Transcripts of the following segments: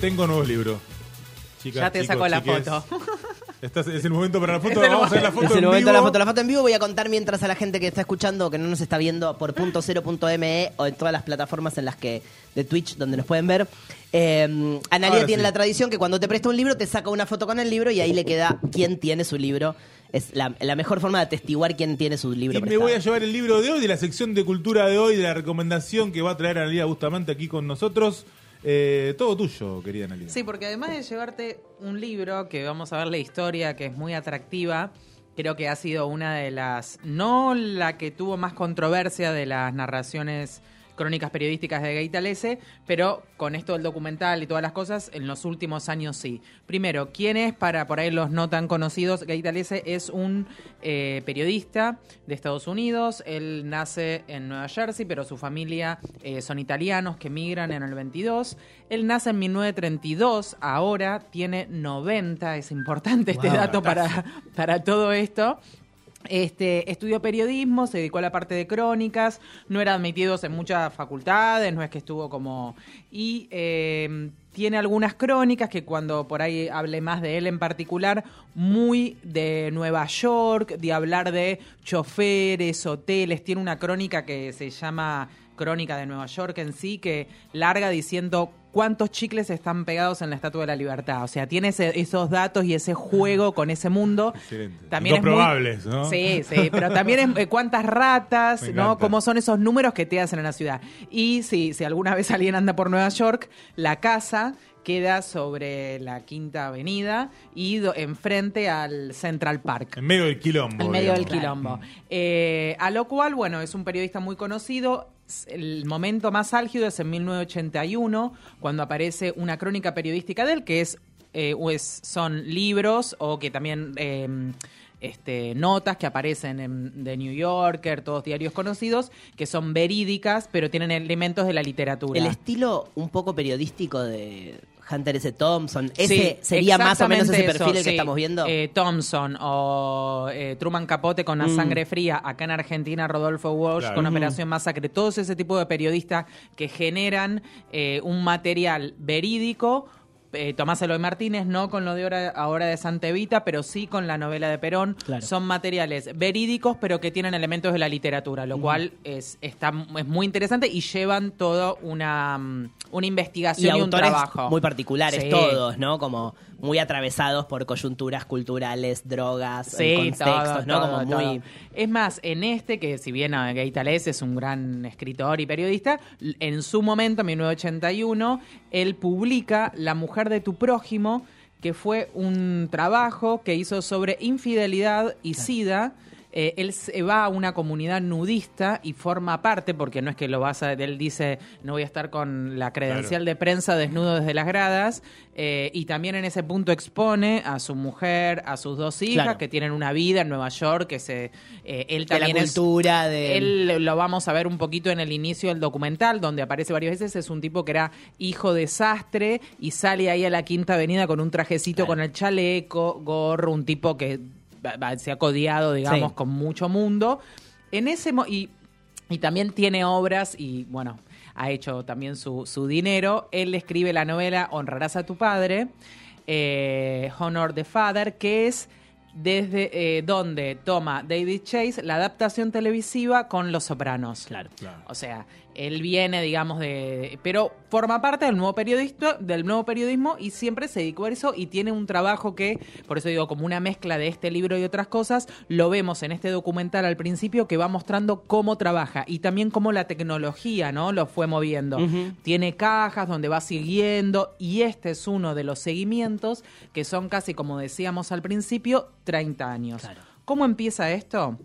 Tengo nuevos libros. Chicas, Ya te chicos, sacó la chiques. foto. Estás- es el momento para la foto. Vamos a ver la foto Es el en momento de la vivo. foto. La foto en vivo voy a contar mientras a la gente que está escuchando, que no nos está viendo por punto cero punto ME o en todas las plataformas en las que de Twitch donde nos pueden ver. Eh, Analia Ahora tiene sí. la tradición que cuando te presta un libro te saca una foto con el libro y ahí le queda quién tiene su libro. Es la, la mejor forma de atestiguar quién tiene su libro. Y me prestado. voy a llevar el libro de hoy, de la sección de cultura de hoy, de la recomendación que va a traer Analia Bustamante aquí con nosotros. Eh, todo tuyo, querida Analia. Sí, porque además de llevarte un libro que vamos a ver la historia, que es muy atractiva, creo que ha sido una de las, no la que tuvo más controversia de las narraciones crónicas periodísticas de Gaitalese, pero con esto del documental y todas las cosas, en los últimos años sí. Primero, ¿quién es? Para por ahí los no tan conocidos, Gaitalese es un eh, periodista de Estados Unidos, él nace en Nueva Jersey, pero su familia eh, son italianos que migran en el 22. Él nace en 1932, ahora tiene 90, es importante este dato para, para todo esto. Este, estudió periodismo, se dedicó a la parte de crónicas, no era admitido en muchas facultades, no es que estuvo como... Y eh, tiene algunas crónicas que cuando por ahí hable más de él en particular, muy de Nueva York, de hablar de choferes, hoteles, tiene una crónica que se llama Crónica de Nueva York en sí, que larga diciendo cuántos chicles están pegados en la Estatua de la Libertad. O sea, tiene ese- esos datos y ese juego con ese mundo. Excelente. También es muy- probables, ¿no? Sí, sí, pero también es eh, cuántas ratas, Me ¿no? encanta. Cómo son esos números que te hacen en la ciudad. Y sí, si alguna vez alguien anda por Nueva York, la casa queda sobre la Quinta Avenida y do- enfrente al Central Park. En medio del quilombo. En medio del quilombo. Eh, a lo cual, bueno, es un periodista muy conocido. El momento más álgido es en 1981, cuando aparece una crónica periodística de él, que es, eh, son libros o que también eh, este, notas que aparecen en The New Yorker, todos diarios conocidos, que son verídicas, pero tienen elementos de la literatura. El estilo un poco periodístico de Hunter S. Thompson. Ese Sí, sería más o menos ese perfil eso, el que sí. estamos viendo. Eh, Thompson o eh, Truman Capote con la Mm. sangre fría, acá en Argentina Rodolfo Walsh Claro. con. Operación Masacre, todos ese tipo de periodistas que generan eh, un material verídico. Eh, Tomás Eloy Martínez, no con lo de hora, ahora de Santa Evita, pero sí con la novela de Perón. Claro. Son materiales verídicos, pero que tienen elementos de la literatura, lo cual es, está, es muy interesante y llevan toda una, mm, una investigación y, un trabajo. muy particulares Sí. todos, ¿no? Como muy atravesados por coyunturas culturales, drogas, Sí, contextos, todo, ¿no? todo, Como muy todo. Es más, en este, que si bien eh, Gay Tales es un gran escritor y periodista, en su momento, en 1981, él publica La mujer de tu prójimo, que fue un trabajo que hizo sobre infidelidad y sida. Eh, él se va a una comunidad nudista y forma parte, porque no es que lo vas a. Él dice, no voy a estar con la credencial de prensa desnudo desde las gradas. eh, y también en ese punto expone a su mujer, a sus dos hijas, Claro. que tienen una vida en Nueva York, que se. eh, él de la también es- cultura, de... él lo vamos a ver un poquito en el inicio del documental, donde aparece varias veces. Es un tipo que era hijo de sastre y sale ahí a la Quinta Avenida con un trajecito, Claro. con el chaleco, gorro, un tipo que se ha codiado, digamos, Sí. con mucho mundo. En ese mo- y, y también tiene obras y, bueno, ha hecho también su, su dinero. Él escribe la novela Honrarás a tu padre, eh, Honor the Father, que es desde eh, donde toma David Chase la adaptación televisiva con Los Sopranos. Claro. Claro. O sea, él viene, digamos, de. Pero forma parte del nuevo periodista, del nuevo periodismo y siempre se dedicó a eso y tiene un trabajo que, por eso digo, como una mezcla de este libro y otras cosas, lo vemos en este documental al principio que va mostrando cómo trabaja y también cómo la tecnología, ¿no? Lo fue moviendo. Tiene cajas donde va siguiendo y este es uno de los seguimientos que son casi, como decíamos al principio, 30 años. Claro. ¿Cómo empieza esto?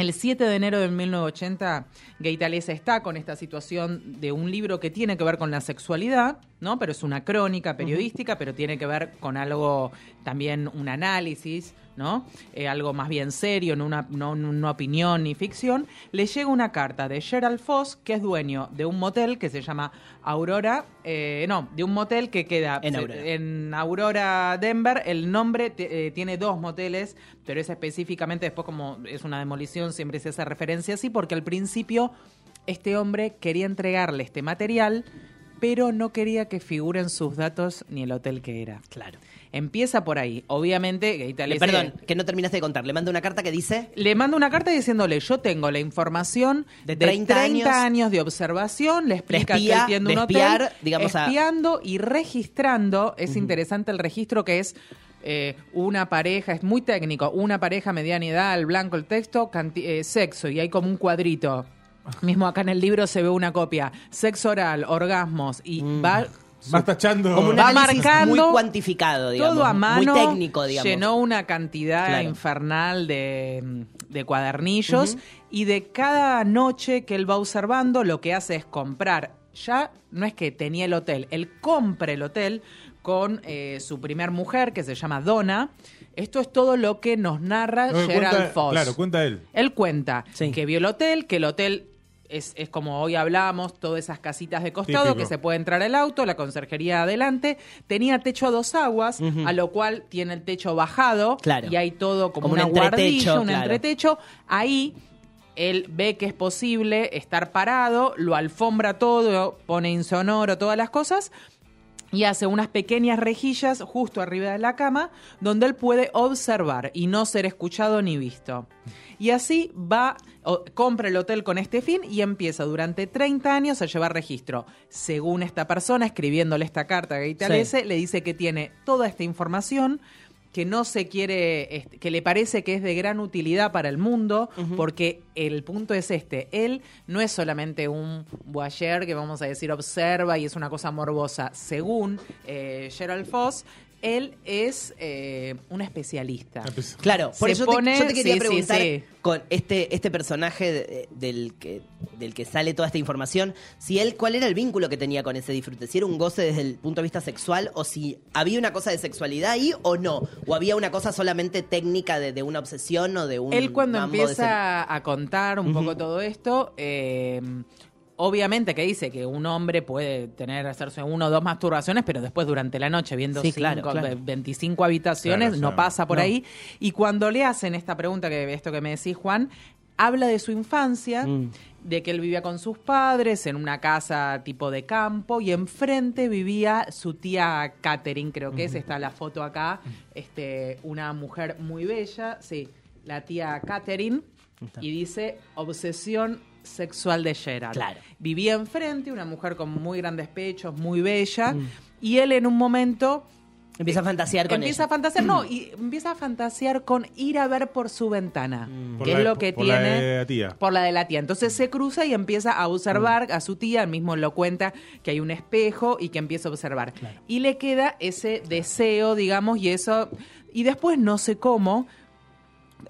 El 7 de enero de 1980, Gaitalesa está con esta situación de un libro que tiene que ver con la sexualidad, ¿no? Pero es una crónica periodística, pero tiene que ver con algo, también un análisis, ¿no? Eh, algo más bien serio, no una, no una opinión ni ficción. Le llega una carta de Gerald Foss, que es dueño de un motel que se llama Aurora, eh, no, de un motel que queda En Aurora. en Aurora, Denver. El nombre eh, tiene dos moteles, pero es específicamente, después como es una demolición, siempre se hace referencia así, porque al principio este hombre quería entregarle este material, pero no quería que figuren sus datos ni el hotel que era. Claro. Empieza por ahí. Obviamente, Le- Gaitales perdón, que no terminaste de contar. Le manda una carta que dice... le manda una carta diciéndole, yo tengo la información De de 30 30, años. años. de observación, le explica espía, que él tiene un hotel, espiar, a- espiando y registrando, es interesante el registro que es eh, una pareja, es muy técnico, una pareja mediana edad, al blanco el texto, eh, sexo, y hay como un cuadrito. Mismo acá en el libro se ve una copia, sexo oral, orgasmos, y va... Vas tachando. Como un Va análisis marcando muy cuantificado, digamos. todo a mano. Muy técnico, digamos. Llenó una cantidad Claro. infernal de, de cuadernillos y de cada noche que él va observando lo que hace es comprar. Ya no es que tenía el hotel, él compra el hotel con eh, su primer mujer que se llama Donna. Esto es todo lo que nos narra No, Gerald cuenta- Foss. Claro, cuenta él. Él cuenta Sí. que vio el hotel, que el hotel es, es como hoy hablamos, todas esas casitas de costado Típico. que se puede entrar el auto, la conserjería adelante. Tenía techo a dos aguas, a lo cual tiene el techo bajado Claro. y hay todo como, Como un una guardilla, un claro. entretecho. Ahí él ve que es posible estar parado, lo alfombra todo, pone insonoro, todas las cosas y hace unas pequeñas rejillas justo arriba de la cama donde él puede observar y no ser escuchado ni visto. Y así va, o- compra el hotel con este fin y empieza durante 30 años a llevar registro. Según esta persona, escribiéndole esta carta a Gaitalese, le dice que tiene toda esta información que no se quiere, este, que le parece que es de gran utilidad para el mundo, porque el punto es este, él no es solamente un voyeur que vamos a decir observa y es una cosa morbosa, según eh, Gerald Foss, él es eh, un especialista. Claro, por Se eso te- yo te quería sí, preguntar sí. con este, este personaje de- del, que, del que sale toda esta información, si él, cuál era el vínculo que tenía con ese disfrute, si era un goce desde el punto de vista sexual o si había una cosa de sexualidad ahí o no, o había una cosa solamente técnica de, de una obsesión o de un Él cuando mambo de ese- empieza a contar un poco todo esto, eh, obviamente que dice que un hombre puede tener, hacerse uno o dos masturbaciones, pero después durante la noche viendo Sí, cinco, claro, claro. 25 habitaciones, Claro, no sea, pasa por no. ahí. Y cuando le hacen esta pregunta, que esto que me decís, Juan, habla de su infancia, Mm. de que él vivía con sus padres en una casa tipo de campo y enfrente vivía su tía Catherine, creo que es, está la foto acá, este, una mujer muy bella, sí, la tía Catherine, y dice obsesión sexual de Gerard. Claro. Vivía enfrente, una mujer con muy grandes pechos, muy bella, y él en un momento Empieza a fantasear con empieza ella. a fantasear, no, y empieza a fantasear con ir a ver por su ventana, Por que es lo que por la tiene de la tía. por la de la tía. Entonces se cruza y empieza a observar a su tía, él mismo lo cuenta que hay un espejo y que empieza a observar. Y le queda ese deseo, digamos, y eso y después no sé cómo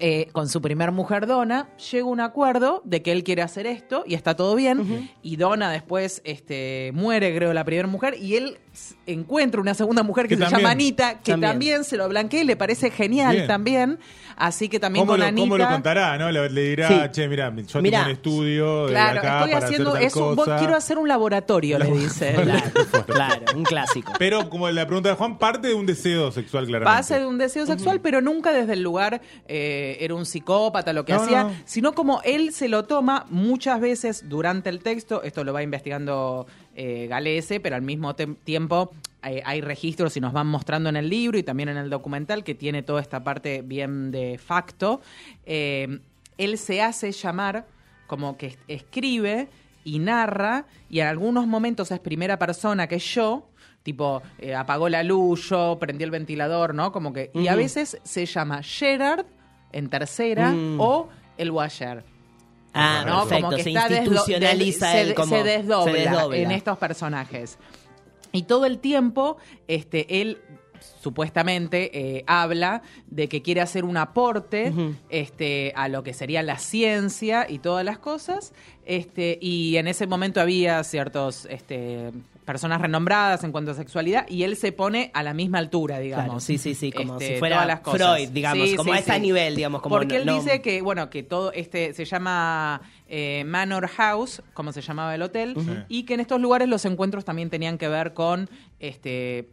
eh, con su primer mujer Donna, llega a un acuerdo de que él quiere hacer esto y está todo bien. Y Donna después este, muere, creo, la primera mujer, y él encuentra una segunda mujer que, Que se también. llama Anita, que También. también. se lo blanquea y le parece genial Bien. también. Así que también ¿Cómo con lo, Anita. cómo lo contará? ¿no? Le, le dirá, Sí. che, mira, yo Mirá. tengo un estudio de Claro, acá estoy para haciendo hacer tal eso. vos- quiero hacer un laboratorio, le dice. Claro, claro, un clásico. Pero como la pregunta de Juan, parte de un deseo sexual, claramente. Pase de un deseo sexual, pero nunca desde el lugar eh, era un psicópata, lo que No, hacía, no. sino como él se lo toma muchas veces durante el texto, esto lo va investigando eh, Galese, pero al mismo tiempo eh, hay registros y nos van mostrando en el libro y también en el documental que tiene toda esta parte bien de facto. Eh, él se hace llamar como que es- escribe y narra y en algunos momentos es primera persona que yo, tipo eh, apagó la luz, yo prendí el ventilador, ¿no? Como que y a veces se llama Gerard en tercera Mm. o el Washer. Ah, ¿no? perfecto. Como que se está institucionaliza des- como... se desdobla se desdobla. en estos personajes. Y todo el tiempo, este, él supuestamente eh, habla de que quiere hacer un aporte este, a lo que sería la ciencia y todas las cosas. Este, y en ese momento había ciertos este, personas renombradas en cuanto a sexualidad y él se pone a la misma altura, digamos. Claro, sí, sí, sí, como Este, si fuera todas las cosas. Freud, digamos, Sí, como sí, a ese sí. nivel, digamos. Como Porque él no- dice que, bueno, que todo este se llama eh, Manor House, como se llamaba el hotel, y que en estos lugares los encuentros también tenían que ver con este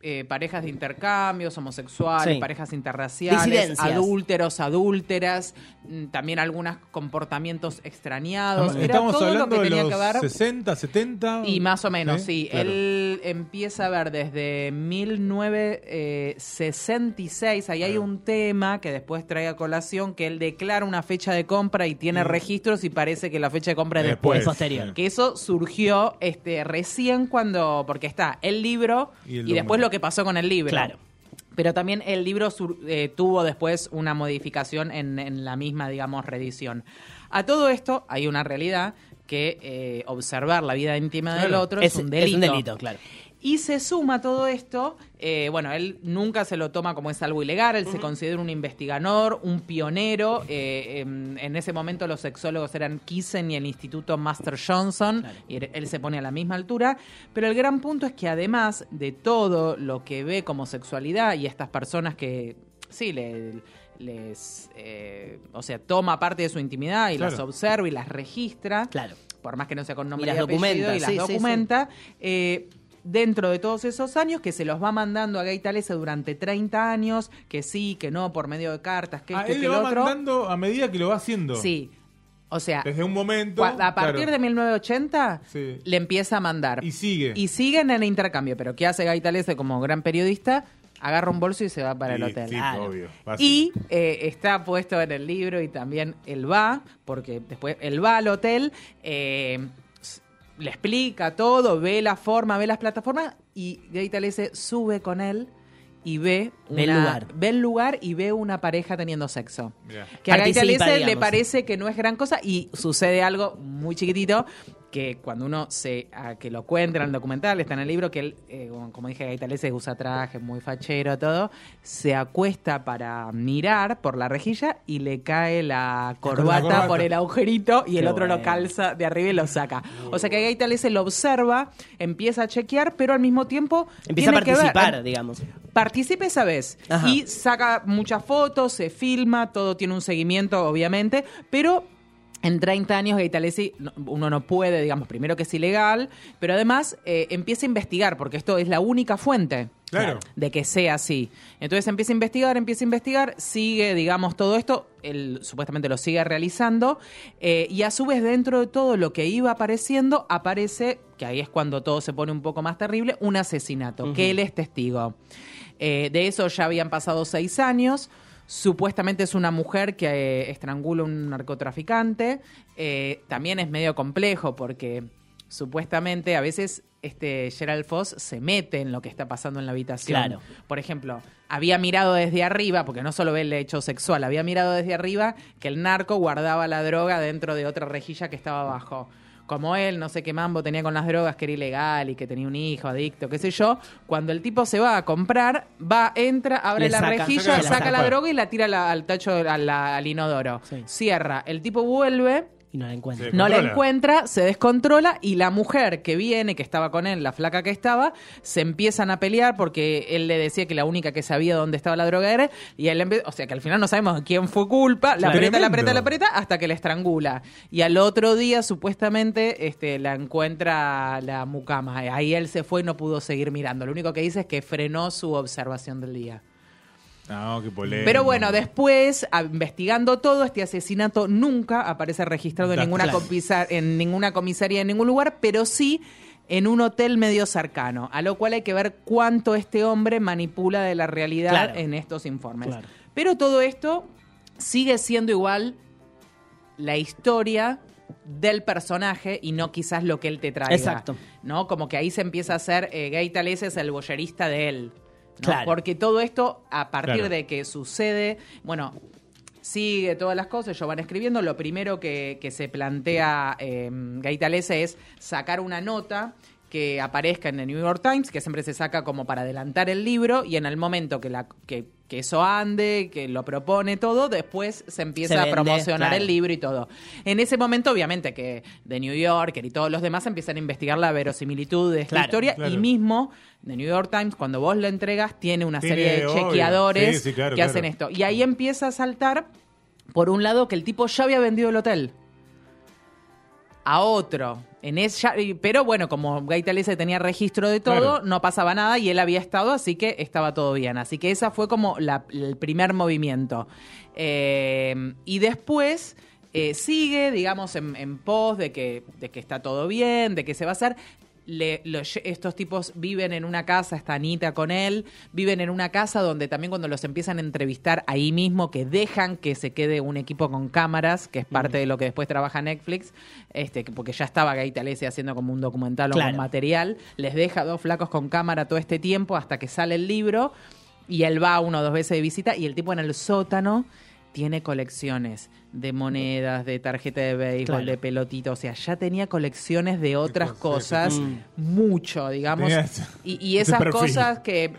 eh, parejas de intercambios, homosexuales, Sí. parejas interraciales, Disidencias. adúlteros, adúlteras, mm, también algunos comportamientos extrañados. Era Estamos todo lo hablando que de tenía los que ver 60, 70. y más o menos, sí. Claro. Él empieza a ver desde 1966. Ahí hay un tema que después trae a colación que él declara una fecha de compra y tiene registros y parece que la fecha de compra es después. Es posterior. sí. Que eso surgió este recién cuando. Porque está el libro Y y, después documento. Lo que pasó con el libro. Claro. Pero también el libro sur- eh, tuvo después una modificación en, en la misma, digamos, reedición. A todo esto hay una realidad que eh, observar la vida íntima del otro es, un delito. delito, claro. Y se suma a todo esto, eh, bueno, él nunca se lo toma como es algo ilegal, él se considera un investigador, un pionero. eh, en, en ese momento los sexólogos eran Kissen y el Instituto Master Johnson, y él, él se pone a la misma altura. Pero el gran punto es que además de todo lo que ve como sexualidad y estas personas que, sí, le- les, eh, o sea, toma parte de su intimidad y Claro. las observa y las registra Claro. por más que no sea con nombre Y las y, apellido, documenta, y las sí, sí, sí. documenta, eh, dentro de todos esos años, que se los va mandando a Gaitalese durante 30 años, que sí, que no, por medio de cartas, que Ah, esto, él que le va otro. mandando a medida que lo va haciendo. Sí. O sea, Desde un momento. a partir claro. de 1980 Sí. le empieza a mandar. Y sigue. Y siguen en el intercambio. Pero ¿qué hace Gaitalese como gran periodista? Agarra un bolso y se va para el hotel. sí, Claro. obvio. Y eh, está puesto en el libro y también él va, porque después él va al hotel, eh, le explica todo, ve la forma, ve las plataformas y Gaitalese sube con él y ve, Ve el lugar. ve el lugar y ve una pareja teniendo sexo. Que a Gaitalese le parece que no es gran cosa y sucede algo muy chiquitito que cuando uno se a que lo cuenta en el documental, está en el libro, que él, eh, como- dije, Gaitalese usa traje, muy fachero, todo, se acuesta para mirar por la rejilla y le cae la corbata, corbata. por el agujerito y el otro lo calza de arriba y lo saca. O sea que Gaitalese lo observa, empieza a chequear, pero al mismo tiempo Empieza a tiene que ver- participar, digamos. participe esa vez Ajá. y saca muchas fotos, se filma, todo tiene un seguimiento, obviamente, pero en 30 años Gaitalesi no- uno no puede, digamos, primero que es ilegal, pero además eh, empieza a investigar, porque esto es la única fuente. Claro. De que sea así. Entonces empieza a investigar, empieza a investigar, sigue, digamos, todo esto, él supuestamente lo sigue realizando, eh, y a su vez dentro de todo lo que iba apareciendo, aparece, que ahí es cuando todo se pone un poco más terrible, un asesinato, que él es testigo. Eh, de eso ya habían pasado seis años. Supuestamente es una mujer que eh, estrangula a un narcotraficante. Eh, también es medio complejo porque supuestamente a veces este Gerald Foss se mete en lo que está pasando en la habitación. Claro. Por ejemplo, había mirado desde arriba, porque no solo ve el hecho sexual, había mirado desde arriba que el narco guardaba la droga dentro de otra rejilla que estaba abajo. Como él, no sé qué mambo tenía con las drogas, que era ilegal y que tenía un hijo adicto, qué sé yo. Cuando el tipo se va a comprar, va, entra, abre Le la rejilla, saca saca, la droga y la tira la- al tacho, a la- al inodoro. Sí. Cierra. El tipo vuelve, Y no la encuentro. Sí. no la encuentra, se descontrola y la mujer que viene, que estaba con él, la flaca que estaba, se empiezan a pelear porque él le decía que la única que sabía dónde estaba la droga era y él o sea que al final no sabemos quién fue culpa, la aprieta, la aprieta, la aprieta hasta que la estrangula. Y al otro día supuestamente este, la encuentra la mucama. Ahí él se fue y no pudo seguir mirando. Lo único que dice es que frenó su observación del día. No, qué polémico. Pero bueno, después, a- investigando todo, este asesinato nunca aparece registrado en Da- ninguna, claro. comisa- en ninguna comisaría, en ningún lugar, pero sí en un hotel medio cercano, a lo cual hay que ver cuánto este hombre manipula de la realidad Claro. en estos informes. Claro. Pero todo esto sigue siendo igual la historia del personaje y no quizás lo que él te traiga. Exacto. ¿No? Como que ahí se empieza a hacer, eh, es el boyerista de él. ¿No? Claro. Porque todo esto, a partir Claro. de que sucede, bueno, sigue todas las cosas, ellos van escribiendo. Lo primero que, que se plantea eh, Gaitalese es sacar una nota que aparezca en el New York Times, que siempre se saca como para adelantar el libro, y en el momento que, la, que, que eso ande, que lo propone todo, después se empieza Se a promocionar claro. el libro y todo. En ese momento, obviamente, que de New Yorker y todos los demás empiezan a investigar la verosimilitud de esta Claro, historia, claro. y mismo The New York Times, cuando vos lo entregas, tiene una Tiene, serie de chequeadores Sí, sí, claro, que hacen esto. Y ahí empieza a saltar, por un lado, que el tipo ya había vendido el hotel a otro. En es- ya- pero bueno, como Gaitalese tenía registro de todo, Claro. no pasaba nada y él había estado, así que estaba todo bien. Así que esa fue como la- el primer movimiento. Eh, y después eh, sigue, digamos, en, en pos de que, de que está todo bien, de que se va a hacer. Le- lo estos tipos viven en una casa, está Anita con él, viven en una casa donde también cuando los empiezan a entrevistar ahí mismo, que dejan que se quede un equipo con cámaras, que es parte de lo que después trabaja Netflix, este, que- porque ya estaba Gaitalese haciendo como un documental o un material, les deja dos flacos con cámara todo este tiempo hasta que sale el libro y él va una o dos veces de visita y el tipo en el sótano tiene colecciones de monedas, de tarjeta de béisbol, Claro. de pelotito, o sea, ya tenía colecciones de otras cosas, cosas, mucho, digamos. Y, esas cosas que,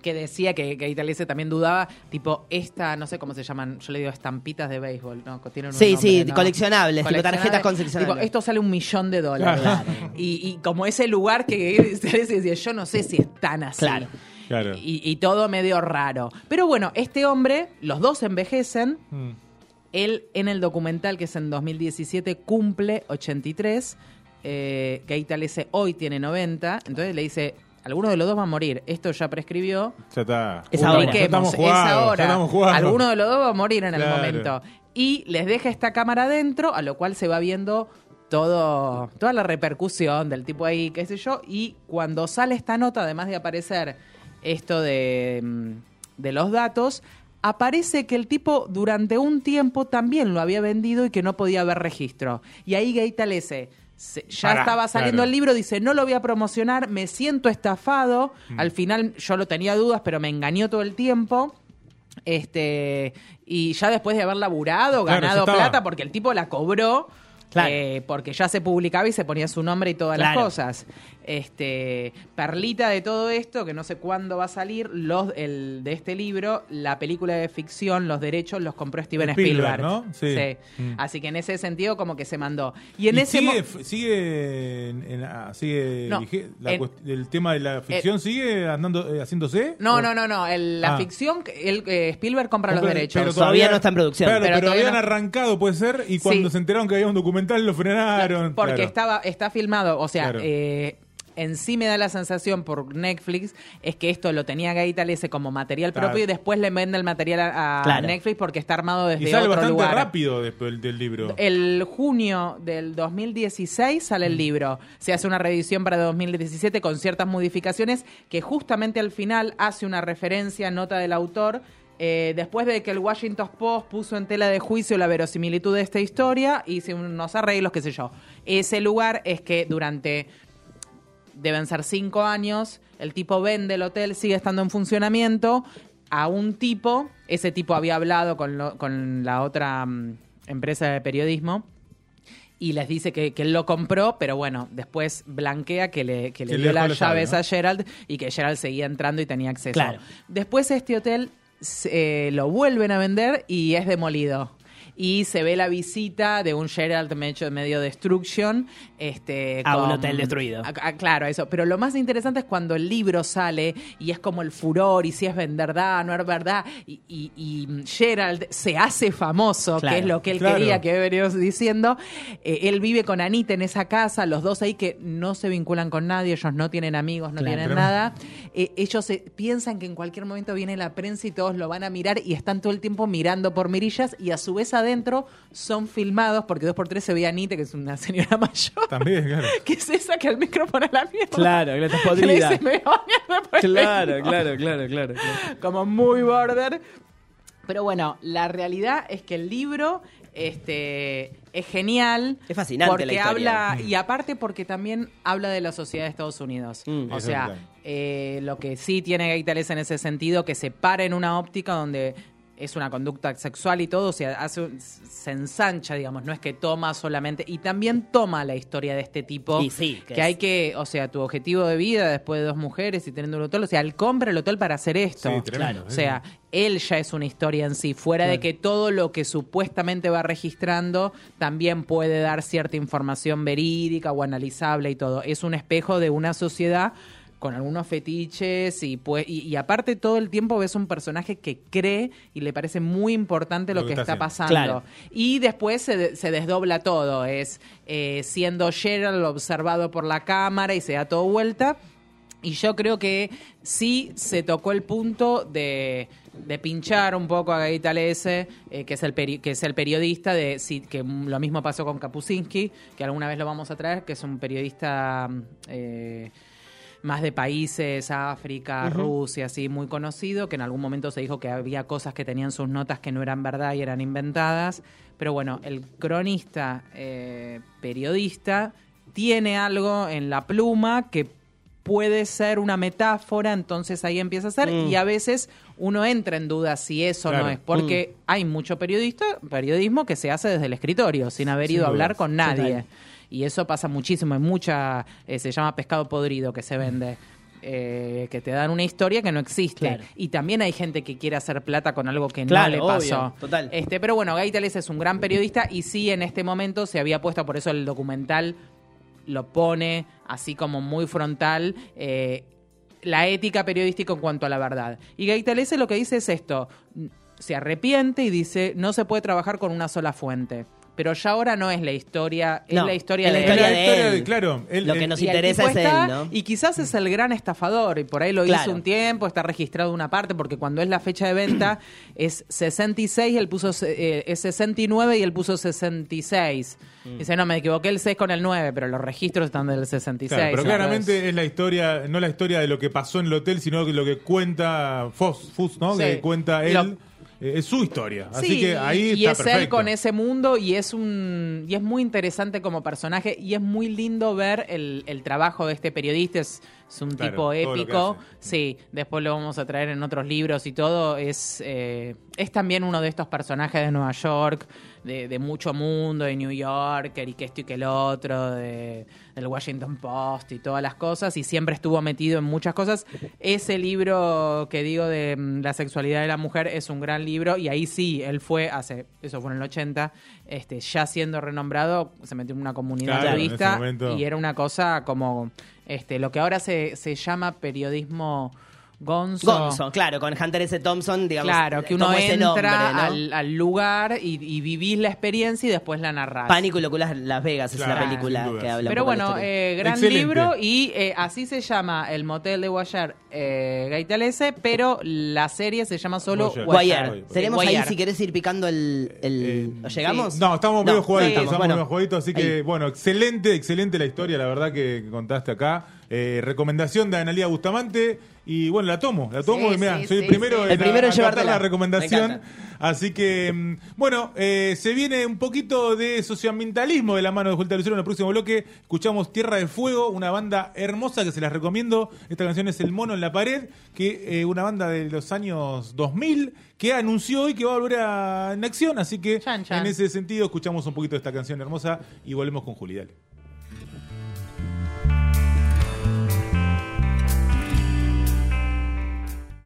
que decía que, que Italiese también dudaba, tipo esta, no sé cómo se llaman, yo le digo estampitas de béisbol, ¿no? Tienen un Sí, nombre, sí, ¿no? coleccionables, tipo tarjetas con Tipo, esto sale un millón de dólares. Claro. Y, y como ese lugar que Italiese decía, yo no sé si es tan así. Claro. Claro. Y, y todo medio raro. Pero bueno, este hombre, los dos envejecen. Mm. Él en el documental que es en 2017 cumple 83. Eh, Gaitalese hoy tiene 90. Entonces le dice, alguno de los dos va a morir. Esto ya prescribió. Ya está. Es Ya ahora. estamos Ubiquemos, jugados, es ya ahora. estamos jugados. Alguno de los dos va a morir en el momento. Y les deja esta cámara adentro, a lo cual se va viendo todo, toda la repercusión del tipo ahí, qué sé yo. Y cuando sale esta nota, además de aparecer esto de, mm, de los datos, aparece que el tipo durante un tiempo también lo había vendido y que no podía haber registro. Y ahí Gaitalese se- ya Pará, estaba saliendo claro. el libro, dice, no lo voy a promocionar, me siento estafado. Mm. Al final yo lo tenía dudas, pero me engañó todo el tiempo. Este, y ya después de haber laburado, Claro, ganado ya plata, porque el tipo la cobró, Claro. eh, porque ya se publicaba y se ponía su nombre y todas las cosas. Este, perlita de todo esto, que no sé cuándo va a salir, los, el, de este libro, la película de ficción, los derechos los compró Steven Spielberg, Spielberg. ¿no? Sí. Mm. Así que en ese sentido como que se mandó. Y en ¿Y ese sigue, sigue, en- en- ah, sigue No, vige- la en- cuest- el tema de la ficción sigue andando eh, haciéndose No, ¿O- no, no, no. el- la Ah. ficción, el, eh, Spielberg compra los Pero derechos. Todavía no está en producción. Claro, Pero pero, todavía habían no- arrancado, puede ser, y cuando Sí. se enteraron que había un documental lo frenaron. Porque claro. estaba, está filmado, o sea, Claro. eh, en sí me da la sensación por Netflix es que esto lo tenía Gaitalese como material Claro. propio y después le vende el material a, a Claro. Netflix porque está armado desde Y sale otro bastante lugar. rápido después del libro. El junio del 2016 sale Mm. el libro. Se hace una reedición para 2017 con ciertas modificaciones que justamente al final hace una referencia, nota del autor. eh, después de que el Washington Post puso en tela de juicio la verosimilitud de esta historia, hice unos arreglos, qué sé yo. Ese lugar es que durante deben ser cinco años, el tipo vende el hotel, sigue estando en funcionamiento, a un tipo, ese tipo había hablado con, lo- con la otra mm, empresa de periodismo, y les dice que, que él lo compró, pero bueno, después blanquea que le, que le Que dio las la llave, llaves ¿no? a Gerald y que Gerald seguía entrando y tenía acceso. Claro. Después este hotel se- eh, lo vuelven a vender y es demolido. Y se ve la visita de un Gerald medio, medio destruction. Este, A un hotel destruido. a- a- claro, eso. Pero lo más interesante es cuando el libro sale y es como el furor y si es verdad, no es verdad. Y, y- y Gerald se hace famoso, Claro, que es lo que él claro. quería que veníamos diciendo. Eh, él vive con Anita en esa casa, los dos ahí que no se vinculan con nadie, ellos no tienen amigos, no Claro. tienen nada. Eh, ellos se- piensan que en cualquier momento viene la prensa y todos lo van a mirar y están todo el tiempo mirando por mirillas y a su vez adentro son filmados porque dos por tres se ve a Anita, que es una señora mayor. También, claro. que se saca el micrófono a la mierda. Claro, que está Que le podrida. dice, "Me Claro, vengo". claro, claro, claro. Como muy border. Pero bueno, la realidad es que el libro este, es genial. Es fascinante Porque la historia. habla, y aparte porque también habla de la sociedad de Estados Unidos. Mm. o sea, eh, lo que sí tiene Gaitales en ese sentido, que se para en una óptica donde es una conducta sexual y todo, o sea, hace, un- se ensancha, digamos, no es que toma solamente, y también toma la historia de este tipo, Y sí, que que, es- hay que, o sea, tu objetivo de vida después de dos mujeres y teniendo un hotel, o sea, él compra el hotel para hacer esto. Sí, tremendo, O sea, él ya es una historia en sí, fuera de que todo lo que supuestamente va registrando también puede dar cierta información verídica o analizable y todo. Es un espejo de una sociedad con algunos fetiches y, pues, y, y aparte todo el tiempo ves un personaje que cree y le parece muy importante lo, Lo que que, está pasando. Claro. Y después se, se desdobla todo, es eh, siendo Gerald observado por la cámara y se da todo vuelta. Y yo creo que sí se tocó el punto de, de pinchar un poco a Gaita Lese, eh, que, es el peri- que es el periodista, de sí, que lo mismo pasó con Kapuscinski, que alguna vez lo vamos a traer, que es un periodista eh, más de países, África, Rusia, así, muy conocido, que en algún momento se dijo que había cosas que tenían sus notas que no eran verdad y eran inventadas. Pero bueno, el cronista eh, periodista tiene algo en la pluma que puede ser una metáfora, entonces ahí empieza a ser, y a veces uno entra en duda si eso Claro. no es, porque hay mucho periodista, periodismo que se hace desde el escritorio, sin haber Sin ido a hablar con nadie. Total. Y eso pasa muchísimo, hay mucha, eh, se llama pescado podrido que se vende. eh, que te dan una historia que no existe. Claro. Y también hay gente que quiere hacer plata con algo que Claro, no le obvio, pasó. total. Este, pero bueno, Gaitales es un gran periodista y sí en este momento se había puesto, por eso el documental lo pone así como muy frontal. eh, la ética periodística en cuanto a la verdad. Y Gaitalese lo que dice es esto, se arrepiente y dice, no se puede trabajar con una sola fuente. Pero ya ahora no es la historia, es No, la historia es la de historia él. de historia él. de- claro, él- Lo que él- nos interesa es está- él, ¿no? Y quizás es el gran estafador, y por ahí lo Claro. hizo un tiempo, está registrado una parte, porque cuando es la fecha de venta es 66, él puso eh, es 69 y él puso 66. Mm. Dice, no, me equivoqué el 6 con el 9, pero los registros están del 66. Claro, pero claramente es la historia, no la historia de lo que pasó en el hotel, sino que lo que cuenta Foss, Fuss, ¿no? Sí. Que cuenta él, Lo- eh, es su historia. Así Sí, que ahí y está es él con ese mundo y es un y es muy interesante como personaje y es muy lindo ver el, el trabajo de este periodista es, es un Claro, tipo épico sí. Después lo vamos a traer en otros libros y todo. Es eh, es también uno de estos personajes de Nueva York de, de mucho mundo de New Yorker y que esto y que el otro de, del Washington Post y todas las cosas y siempre estuvo metido en muchas cosas. Ese libro que digo de mm, la sexualidad de la mujer es un gran libro y ahí sí, él fue hace, eso fue en el 80, este, ya siendo renombrado, se metió en una comunidad Claro, y era una cosa como este, lo que ahora se, se llama periodismo gonzo. Gonzo, claro, con Hunter S. Thompson, digamos. Claro, que uno entra nombre, ¿no? al, al lugar y, y vivís la experiencia y después la narrás. Pánico y locuras Las Vegas es una película que habla Pero la bueno, eh, gran Excelente. libro y eh, así se llama el motel de Guayar eh, Gaitalese, pero la serie se llama solo Guayar. Guayar. Guayar. Ahí, si querés ir picando el... el- Eh, ¿Lo llegamos? No, estamos medio jugaditos, estamos, estamos bueno. medio jugaditos, así que Ahí. bueno, excelente, excelente la historia, la verdad que, que contaste acá. Eh, recomendación de Analia Bustamante y bueno, la tomo, la tomo Sí, y mira, sí, soy el primero en El primero en la Me recomendación. Así que mm, bueno, eh, se viene un poquito de socioambientalismo de la mano de Julieta Lucero en el próximo bloque. Escuchamos Tierra de Fuego, una banda hermosa que se las recomiendo. Esta canción es El Mono en la Pared, que eh, una banda de los años 2000 que anunció hoy que va a volver a, en acción, así que Chan, chan. en ese sentido escuchamos un poquito de esta canción hermosa y volvemos con Juli, dale.